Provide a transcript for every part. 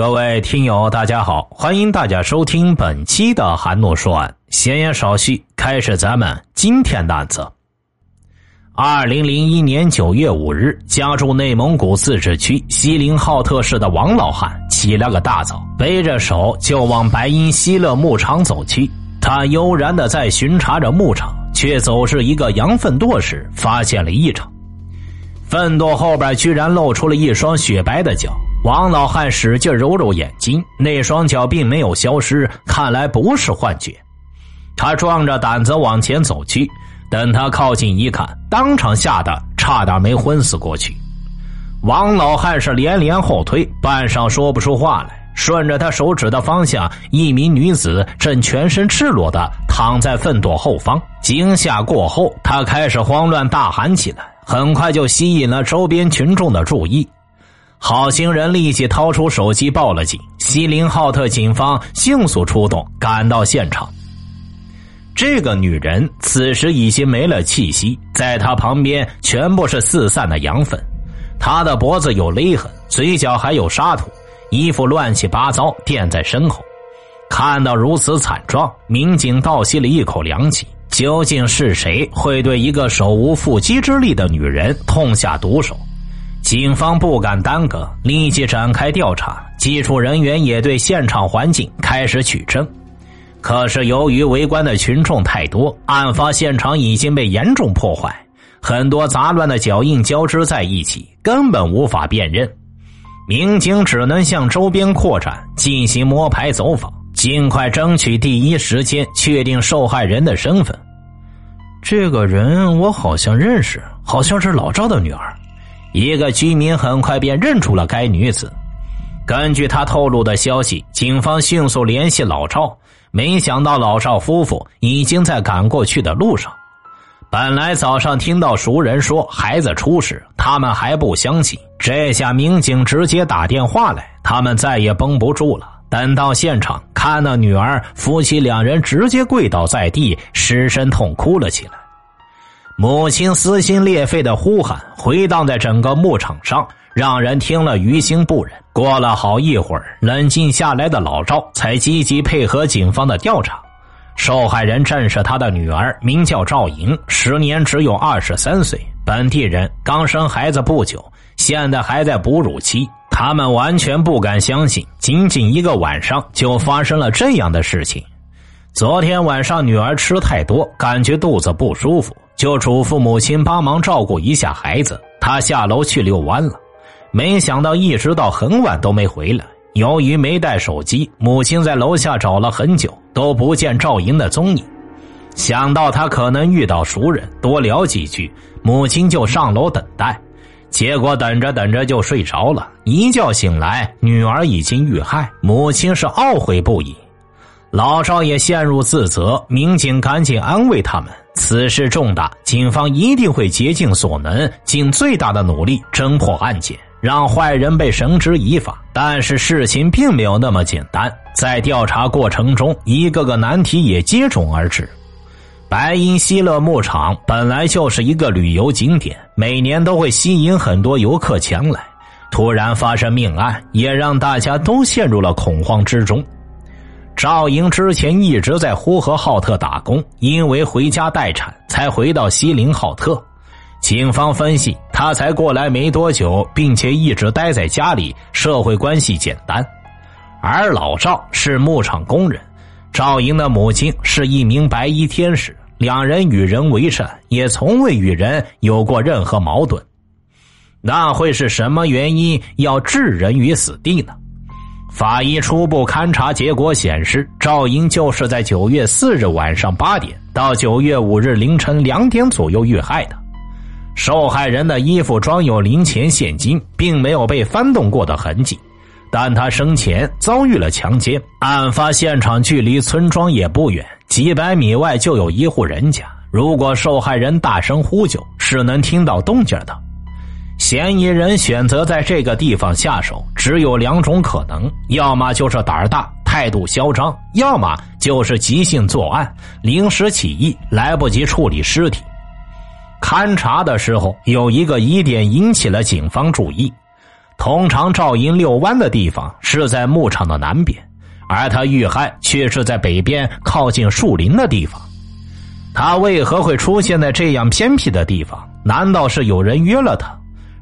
各位听友，大家好，欢迎大家收听本期的《韩诺说案》。闲言少叙，开始咱们今天的案子。二零零一年九月五日，家住内蒙古自治区锡林浩特市的王老汉起了个大早，背着手就往白银希勒牧场走去。他悠然的在巡查着牧场，却走至一个羊粪垛时，发现了异常。粪垛后边居然露出了一双雪白的脚。王老汉使劲揉揉眼睛，那双脚并没有消失，看来不是幻觉。他壮着胆子往前走去，等他靠近一看，当场吓得差点没昏死过去。王老汉是连连后退，半晌说不出话来。顺着他手指的方向，一名女子正全身赤裸的躺在粪垛后方。惊吓过后，他开始慌乱大喊起来，很快就吸引了周边群众的注意。好心人立即掏出手机报了警，锡林浩特警方迅速出动，赶到现场。这个女人此时已经没了气息，在她旁边全部是四散的羊粪，她的脖子有勒痕，嘴角还有沙土，衣服乱七八糟垫在身后。看到如此惨状，民警倒吸了一口凉气。究竟是谁会对一个手无缚鸡之力的女人痛下毒手？警方不敢耽搁，立即展开调查。技术人员也对现场环境开始取证。可是由于围观的群众太多，案发现场已经被严重破坏，很多杂乱的脚印交织在一起，根本无法辨认。民警只能向周边扩展，进行摸排走访，尽快争取第一时间确定受害人的身份。这个人我好像认识，好像是老赵的女儿。一个居民很快便认出了该女子。根据他透露的消息，警方迅速联系老赵，没想到老赵夫妇已经在赶过去的路上。本来早上听到熟人说孩子出事，他们还不相信，这下民警直接打电话来，他们再也绷不住了。等到现场，看到女儿夫妻两人直接跪倒在地，失声痛哭了起来。母亲撕心裂肺的呼喊回荡在整个牧场上，让人听了于心不忍。过了好一会儿，冷静下来的老赵才积极配合警方的调查。受害人正是他的女儿，名叫赵莹，时年只有二十三岁，本地人，刚生孩子不久，现在还在哺乳期。他们完全不敢相信，仅仅一个晚上就发生了这样的事情。昨天晚上，女儿吃太多，感觉肚子不舒服。就嘱咐母亲帮忙照顾一下孩子，他下楼去遛弯了，没想到一直到很晚都没回来。由于没带手机，母亲在楼下找了很久都不见赵莹的踪影。想到他可能遇到熟人，多聊几句，母亲就上楼等待。结果等着等着就睡着了，一觉醒来，女儿已经遇害，母亲是懊悔不已。老赵也陷入自责，民警赶紧安慰他们。此事重大，警方一定会竭尽所能，尽最大的努力侦破案件，让坏人被绳之以法。但是事情并没有那么简单，在调查过程中，一个个难题也接踵而至。白银希勒牧场本来就是一个旅游景点，每年都会吸引很多游客前来。突然发生命案，也让大家都陷入了恐慌之中。赵莹之前一直在呼和浩特打工，因为回家待产，才回到锡林浩特。警方分析，他才过来没多久，并且一直待在家里，社会关系简单。而老赵是牧场工人，赵莹的母亲是一名白衣天使，两人与人为善，也从未与人有过任何矛盾。那会是什么原因要置人于死地呢？法医初步勘查结果显示，赵英就是在九月四日晚上八点到九月五日凌晨两点左右遇害的。受害人的衣服装有零钱现金，并没有被翻动过的痕迹，但他生前遭遇了强奸。案发现场距离村庄也不远，几百米外就有一户人家。如果受害人大声呼救，是能听到动静的。嫌疑人选择在这个地方下手，只有两种可能：要么就是胆儿大、态度嚣张；要么就是急性作案、临时起意，来不及处理尸体。勘查的时候，有一个疑点引起了警方注意：通常赵营遛弯的地方是在牧场的南边，而他遇害却是在北边靠近树林的地方。他为何会出现在这样偏僻的地方？难道是有人约了他？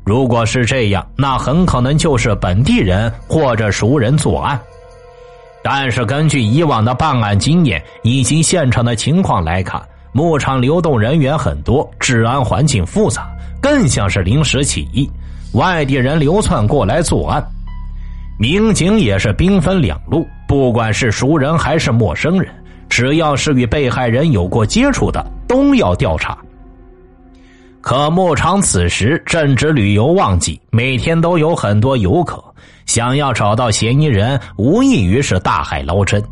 如果是这样，那很可能就是本地人或者熟人作案。但是根据以往的办案经验以及现场的情况来看，牧场流动人员很多，治安环境复杂，更像是临时起意，外地人流窜过来作案。民警也是兵分两路，不管是熟人还是陌生人，只要是与被害人有过接触的，都要调查。可牧场此时正值旅游旺季，每天都有很多游客，想要找到嫌疑人，无异于是大海捞针。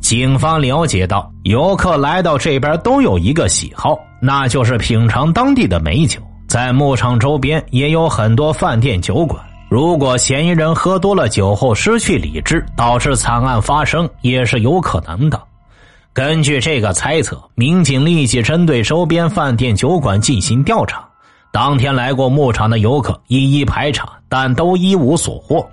警方了解到，游客来到这边都有一个喜好，那就是品尝当地的美酒。在牧场周边也有很多饭店酒馆，如果嫌疑人喝多了酒后失去理智，导致惨案发生，也是有可能的。根据这个猜测，民警立即针对周边饭店、酒馆进行调查。当天来过牧场的游客一一排查，但都一无所获。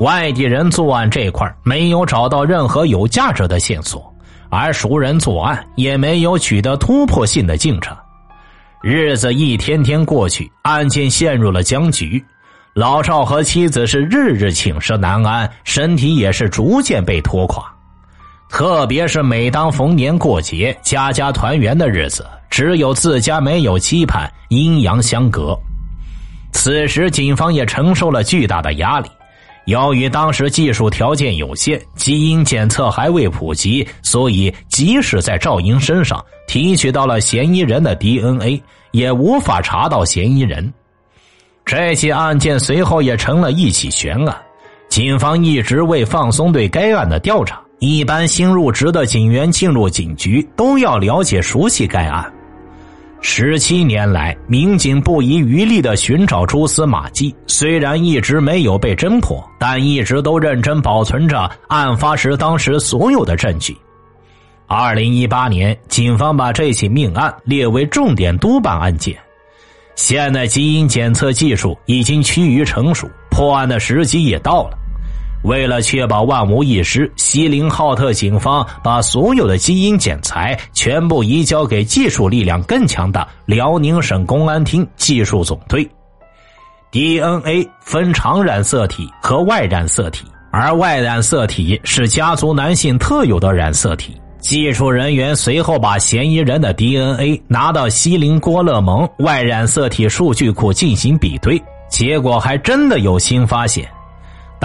外地人作案这块没有找到任何有价值的线索，而熟人作案也没有取得突破性的进展。日子一天天过去，案件陷入了僵局。老赵和妻子是日日寝食难安，身体也是逐渐被拖垮。特别是每当逢年过节、家家团圆的日子，只有自家没有期盼，阴阳相隔。此时，警方也承受了巨大的压力。由于当时技术条件有限，基因检测还未普及，所以即使在赵英身上提取到了嫌疑人的 DNA，也无法查到嫌疑人。这起案件随后也成了一起悬案。警方一直未放松对该案的调查。一般新入职的警员进入警局都要了解熟悉该案。十七年来，民警不遗余力的寻找蛛丝马迹，虽然一直没有被侦破，但一直都认真保存着案发时当时所有的证据。二零一八年，警方把这起命案列为重点督办案件。现在基因检测技术已经趋于成熟，破案的时机也到了。为了确保万无一失，锡林浩特警方把所有的基因检材全部移交给技术力量更强的辽宁省公安厅技术总队。DNA 分常染色体和外染色体，而外染色体是家族男性特有的染色体。技术人员随后把嫌疑人的 DNA 拿到锡林郭勒盟外染色体数据库进行比对，结果还真的有新发现。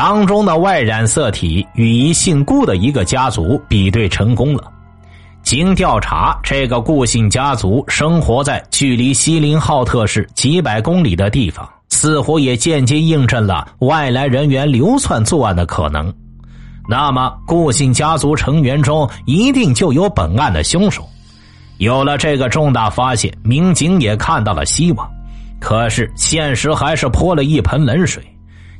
当中的外染色体与一姓顾的一个家族比对成功了。经调查，这个顾姓家族生活在距离锡林浩特市几百公里的地方，似乎也间接印证了外来人员流窜作案的可能。那么，顾姓家族成员中一定就有本案的凶手。有了这个重大发现，民警也看到了希望。可是，现实还是泼了一盆冷水。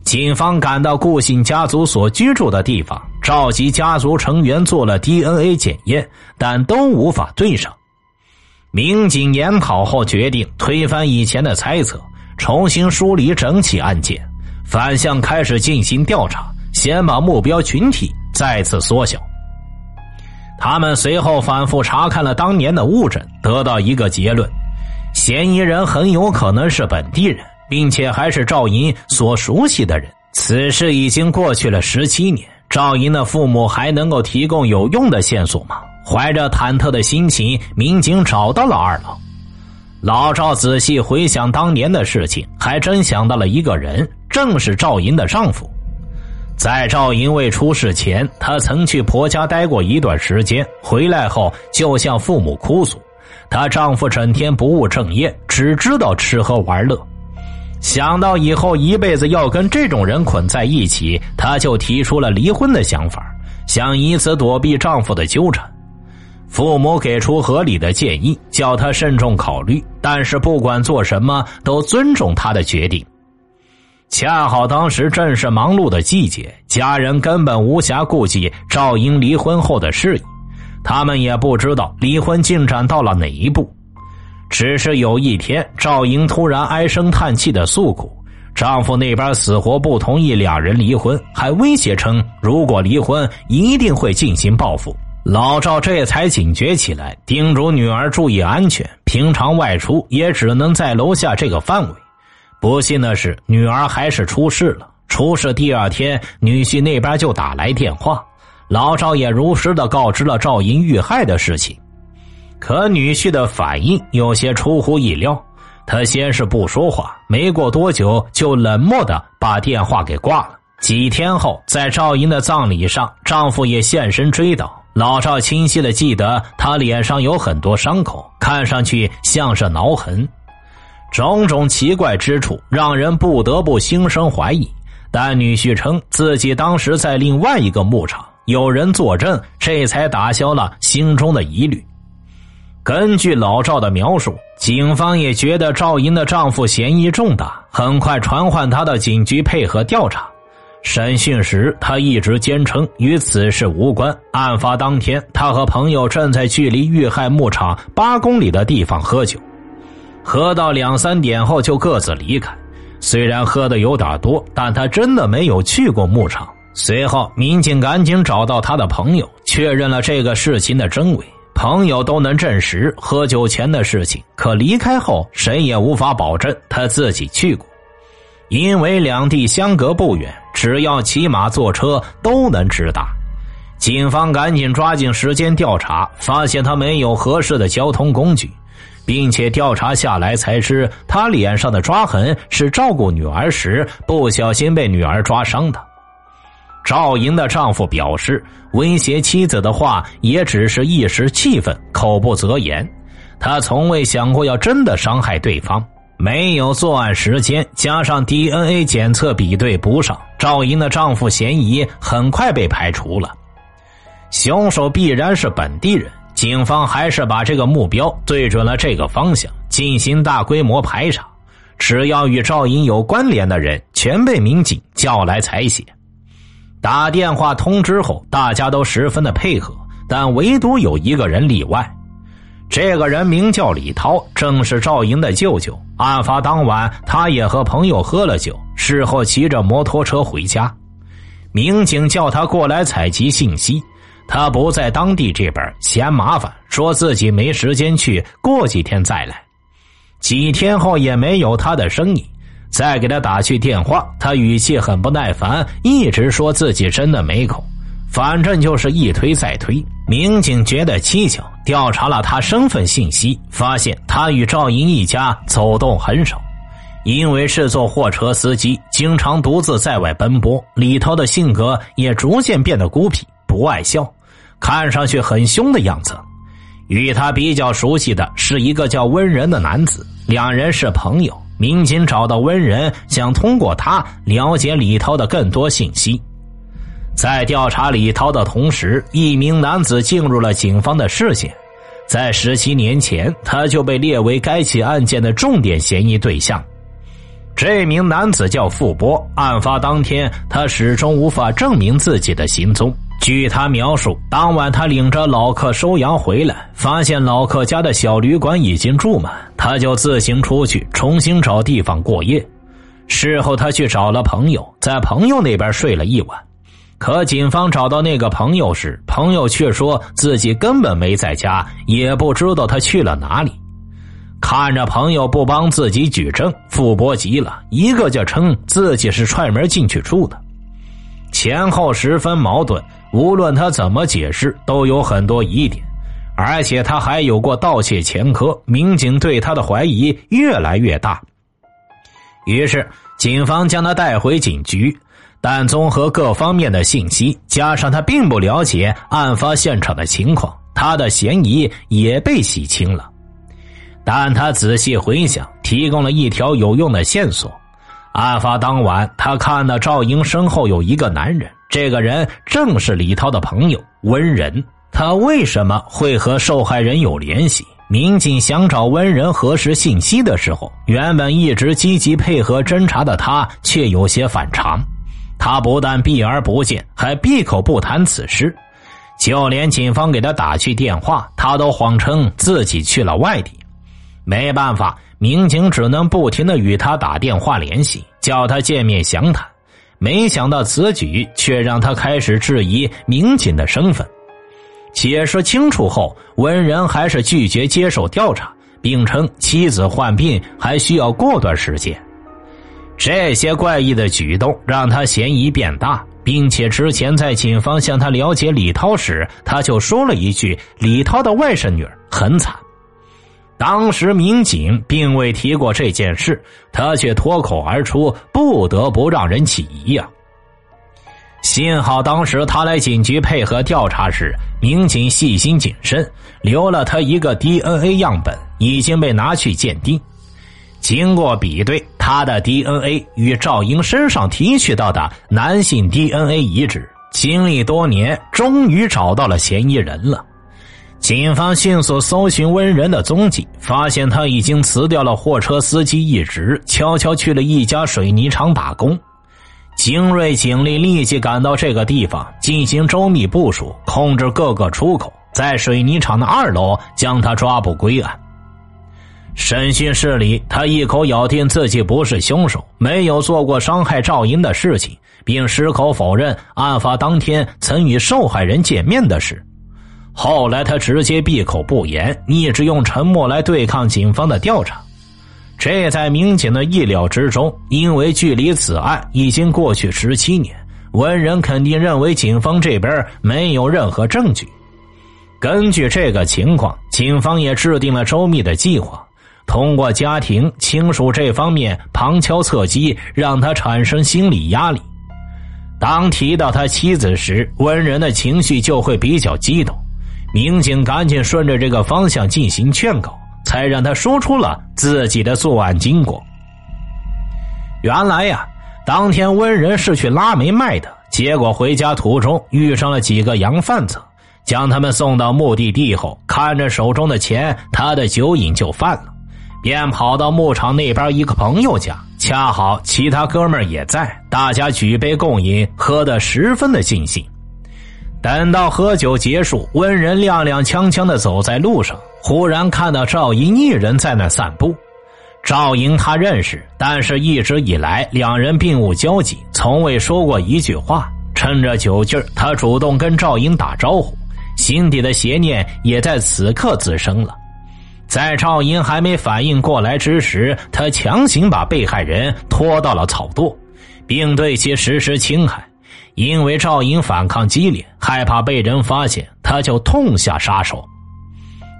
警方赶到顾姓家族所居住的地方，召集家族成员做了 DNA 检验，但都无法对上。民警研讨后决定推翻以前的猜测，重新梳理整起案件，反向开始进行调查，先把目标群体再次缩小。他们随后反复查看了当年的物证，得到一个结论：嫌疑人很有可能是本地人。并且还是赵银所熟悉的人。此事已经过去了十七年，赵银的父母还能够提供有用的线索吗？怀着忐忑的心情，民警找到了二老。老赵仔细回想当年的事情，还真想到了一个人，正是赵银的丈夫。在赵银未出事前，他曾去婆家待过一段时间，回来后就向父母哭诉，她丈夫整天不务正业，只知道吃喝玩乐。想到以后一辈子要跟这种人捆在一起，她就提出了离婚的想法，想以此躲避丈夫的纠缠。父母给出合理的建议，叫她慎重考虑，但是不管做什么都尊重她的决定。恰好当时正是忙碌的季节，家人根本无暇顾及赵英离婚后的事宜，他们也不知道离婚进展到了哪一步。只是有一天，赵莹突然唉声叹气的诉苦，丈夫那边死活不同意两人离婚，还威胁称如果离婚一定会进行报复。老赵这才警觉起来，叮嘱女儿注意安全，平常外出也只能在楼下这个范围。不幸的是，女儿还是出事了。出事第二天，女婿那边就打来电话，老赵也如实的告知了赵英遇害的事情。可女婿的反应有些出乎意料。他先是不说话，没过多久就冷漠的把电话给挂了。几天后，在赵英的葬礼上，丈夫也现身追悼。老赵清晰的记得，他脸上有很多伤口，看上去像是挠痕。种种奇怪之处，让人不得不心生怀疑。但女婿称自己当时在另外一个牧场，有人作证，这才打消了心中的疑虑。根据老赵的描述，警方也觉得赵英的丈夫嫌疑重大，很快传唤他到警局配合调查。审讯时，他一直坚称与此事无关。案发当天，他和朋友正在距离遇害牧场八公里的地方喝酒，喝到两三点后就各自离开。虽然喝的有点多，但他真的没有去过牧场。随后，民警赶紧找到他的朋友，确认了这个事情的真伪。朋友都能证实喝酒前的事情，可离开后谁也无法保证他自己去过，因为两地相隔不远，只要骑马坐车都能直达。警方赶紧抓紧时间调查，发现他没有合适的交通工具，并且调查下来才知他脸上的抓痕是照顾女儿时不小心被女儿抓伤的。赵莹的丈夫表示，威胁妻子的话也只是一时气愤，口不择言。他从未想过要真的伤害对方。没有作案时间，加上 DNA 检测比对不上，赵莹的丈夫嫌疑很快被排除了。凶手必然是本地人，警方还是把这个目标对准了这个方向，进行大规模排查。只要与赵莹有关联的人，全被民警叫来采血。打电话通知后，大家都十分的配合，但唯独有一个人例外。这个人名叫李涛，正是赵莹的舅舅。案发当晚，他也和朋友喝了酒，事后骑着摩托车回家。民警叫他过来采集信息，他不在当地这边，嫌麻烦，说自己没时间去，过几天再来。几天后也没有他的身影。再给他打去电话，他语气很不耐烦，一直说自己真的没空，反正就是一推再推。民警觉得蹊跷，调查了他身份信息，发现他与赵英一家走动很少，因为是做货车司机，经常独自在外奔波。李涛的性格也逐渐变得孤僻，不爱笑，看上去很凶的样子。与他比较熟悉的是一个叫温仁的男子，两人是朋友。民警找到温仁，想通过他了解李涛的更多信息。在调查李涛的同时，一名男子进入了警方的视线。在十七年前，他就被列为该起案件的重点嫌疑对象。这名男子叫付波，案发当天，他始终无法证明自己的行踪。据他描述，当晚他领着老客收羊回来，发现老客家的小旅馆已经住满，他就自行出去重新找地方过夜。事后他去找了朋友，在朋友那边睡了一晚。可警方找到那个朋友时，朋友却说自己根本没在家，也不知道他去了哪里。看着朋友不帮自己举证，傅博急了，一个劲称自己是踹门进去住的，前后十分矛盾。无论他怎么解释，都有很多疑点，而且他还有过盗窃前科，民警对他的怀疑越来越大。于是，警方将他带回警局，但综合各方面的信息，加上他并不了解案发现场的情况，他的嫌疑也被洗清了。但他仔细回想，提供了一条有用的线索：案发当晚，他看到赵英身后有一个男人。这个人正是李涛的朋友温仁，他为什么会和受害人有联系？民警想找温仁核实信息的时候，原本一直积极配合侦查的他却有些反常。他不但避而不见，还闭口不谈此事，就连警方给他打去电话，他都谎称自己去了外地。没办法，民警只能不停的与他打电话联系。叫他见面详谈。没想到此举却让他开始质疑民警的身份。解释清楚后，文人还是拒绝接受调查，并称妻子患病还需要过段时间。这些怪异的举动让他嫌疑变大，并且之前在警方向他了解李涛时，他就说了一句：“李涛的外甥女儿很惨。”当时民警并未提过这件事，他却脱口而出，不得不让人起疑呀。幸好当时他来警局配合调查时，民警细心谨慎，留了他一个 DNA 样本，已经被拿去鉴定。经过比对，他的 DNA 与赵英身上提取到的男性 DNA 一致。经历多年，终于找到了嫌疑人了。警方迅速搜寻温仁的踪迹，发现他已经辞掉了货车司机一职，悄悄去了一家水泥厂打工。精锐警力立即赶到这个地方，进行周密部署，控制各个出口，在水泥厂的二楼将他抓捕归案。审讯室里，他一口咬定自己不是凶手，没有做过伤害赵英的事情，并矢口否认案发当天曾与受害人见面的事。后来，他直接闭口不言，一直用沉默来对抗警方的调查。这在民警的意料之中，因为距离此案已经过去十七年，文人肯定认为警方这边没有任何证据。根据这个情况，警方也制定了周密的计划。通过家庭亲属这方面旁敲侧击，让他产生心理压力。当提到他妻子时，温人的情绪就会比较激动。民警赶紧顺着这个方向进行劝告，才让他说出了自己的作案经过。原来呀，当天温人是去拉煤卖的，结果回家途中遇上了几个洋贩子，将他们送到目的地后，看着手中的钱，他的酒瘾就犯了。便跑到牧场那边一个朋友家，恰好其他哥们也在，大家举杯共饮，喝得十分的尽兴。等到喝酒结束，温人踉踉跄跄的走在路上，忽然看到赵莹一人在那散步。赵莹他认识，但是一直以来两人并无交集，从未说过一句话。趁着酒劲儿，他主动跟赵莹打招呼，心底的邪念也在此刻滋生了。在赵英还没反应过来之时，他强行把被害人拖到了草垛，并对其实施侵害。因为赵英反抗激烈，害怕被人发现，他就痛下杀手。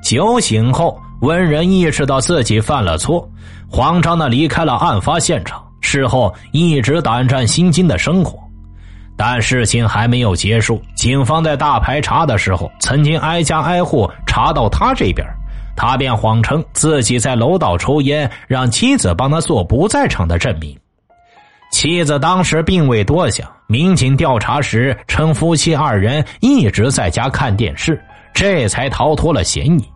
酒醒后，温仁意识到自己犯了错，慌张的离开了案发现场。事后一直胆战心惊的生活，但事情还没有结束。警方在大排查的时候，曾经挨家挨户查到他这边。他便谎称自己在楼道抽烟，让妻子帮他做不在场的证明。妻子当时并未多想，民警调查时称夫妻二人一直在家看电视，这才逃脱了嫌疑。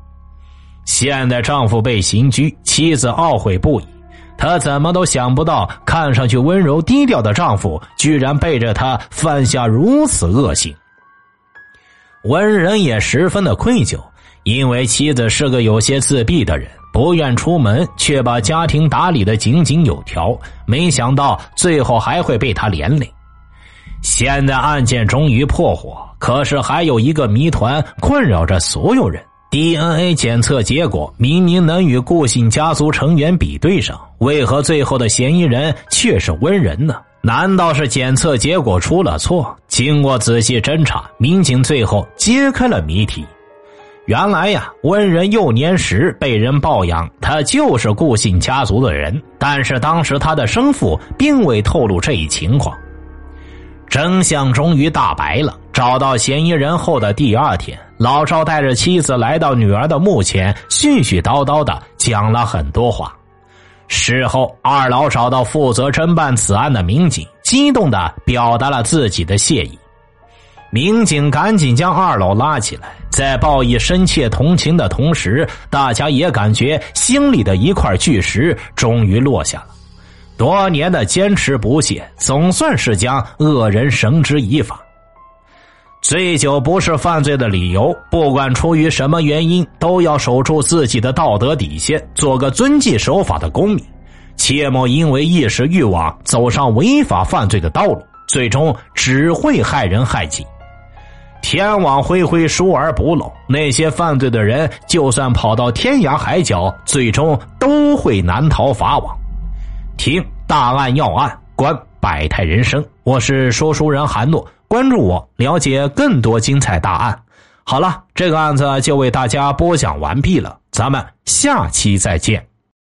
现在丈夫被刑拘，妻子懊悔不已。她怎么都想不到，看上去温柔低调的丈夫居然背着她犯下如此恶行。文人也十分的愧疚。因为妻子是个有些自闭的人，不愿出门，却把家庭打理的井井有条。没想到最后还会被他连累。现在案件终于破获，可是还有一个谜团困扰着所有人：DNA 检测结果明明能与顾姓家族成员比对上，为何最后的嫌疑人却是温人呢？难道是检测结果出了错？经过仔细侦查，民警最后揭开了谜题。原来呀，温人幼年时被人抱养，他就是顾姓家族的人。但是当时他的生父并未透露这一情况。真相终于大白了。找到嫌疑人后的第二天，老赵带着妻子来到女儿的墓前，絮絮叨叨的讲了很多话。事后，二老找到负责侦办此案的民警，激动的表达了自己的谢意。民警赶紧将二老拉起来，在报以深切同情的同时，大家也感觉心里的一块巨石终于落下了。多年的坚持不懈，总算是将恶人绳之以法。醉酒不是犯罪的理由，不管出于什么原因，都要守住自己的道德底线，做个遵纪守法的公民。切莫因为一时欲望走上违法犯罪的道路，最终只会害人害己。天网恢恢，疏而不漏。那些犯罪的人，就算跑到天涯海角，最终都会难逃法网。听大案要案，观百态人生。我是说书人韩诺，关注我，了解更多精彩大案。好了，这个案子就为大家播讲完毕了，咱们下期再见。